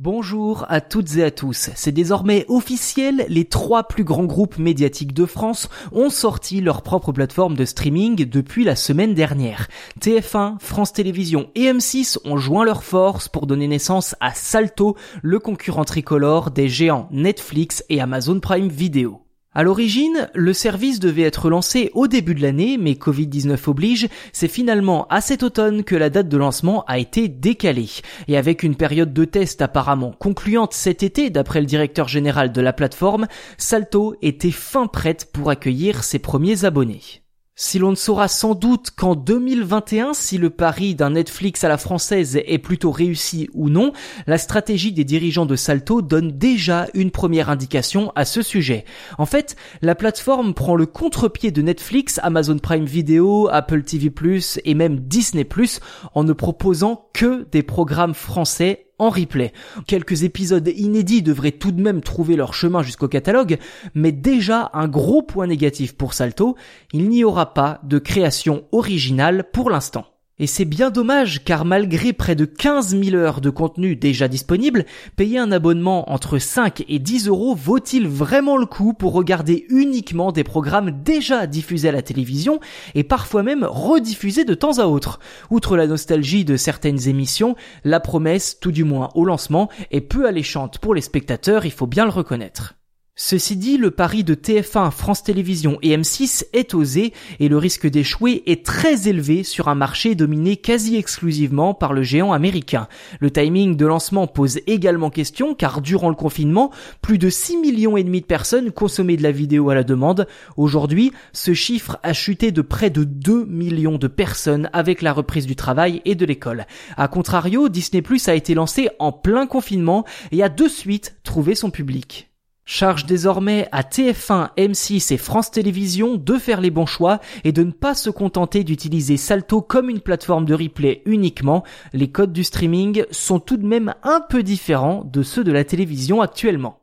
Bonjour à toutes et à tous. C'est désormais officiel, les trois plus grands groupes médiatiques de France ont sorti leur propre plateforme de streaming depuis la semaine dernière. TF1, France Télévisions et M6 ont joint leurs forces pour donner naissance à Salto, le concurrent tricolore des géants Netflix et Amazon Prime Video. À l'origine, le service devait être lancé au début de l'année, mais Covid-19 oblige, c'est finalement à cet automne que la date de lancement a été décalée. Et avec une période de test apparemment concluante cet été, d'après le directeur général de la plateforme, Salto était fin prête pour accueillir ses premiers abonnés. Si l'on ne saura sans doute qu'en 2021 si le pari d'un Netflix à la française est plutôt réussi ou non, la stratégie des dirigeants de Salto donne déjà une première indication à ce sujet. En fait, la plateforme prend le contre-pied de Netflix, Amazon Prime Video, Apple TV+, et même Disney+, en ne proposant que des programmes français en replay. Quelques épisodes inédits devraient tout de même trouver leur chemin jusqu'au catalogue, mais déjà un gros point négatif pour Salto, il n'y aura pas de création originale pour l'instant. Et c'est bien dommage car malgré près de 15 000 heures de contenu déjà disponible, payer un abonnement entre 5 et 10 euros vaut-il vraiment le coup pour regarder uniquement des programmes déjà diffusés à la télévision et parfois même rediffusés de temps à autre? Outre la nostalgie de certaines émissions, la promesse, tout du moins au lancement, est peu alléchante pour les spectateurs, il faut bien le reconnaître. Ceci dit, le pari de TF1, France Télévisions et M6 est osé et le risque d'échouer est très élevé sur un marché dominé quasi exclusivement par le géant américain. Le timing de lancement pose également question car durant le confinement, plus de 6 millions et demi de personnes consommaient de la vidéo à la demande. Aujourd'hui, ce chiffre a chuté de près de 2 millions de personnes avec la reprise du travail et de l'école. A contrario, Disney Plus a été lancé en plein confinement et a de suite trouvé son public. Charge désormais à TF1, M6 et France Télévisions de faire les bons choix et de ne pas se contenter d'utiliser Salto comme une plateforme de replay uniquement. Les codes du streaming sont tout de même un peu différents de ceux de la télévision actuellement.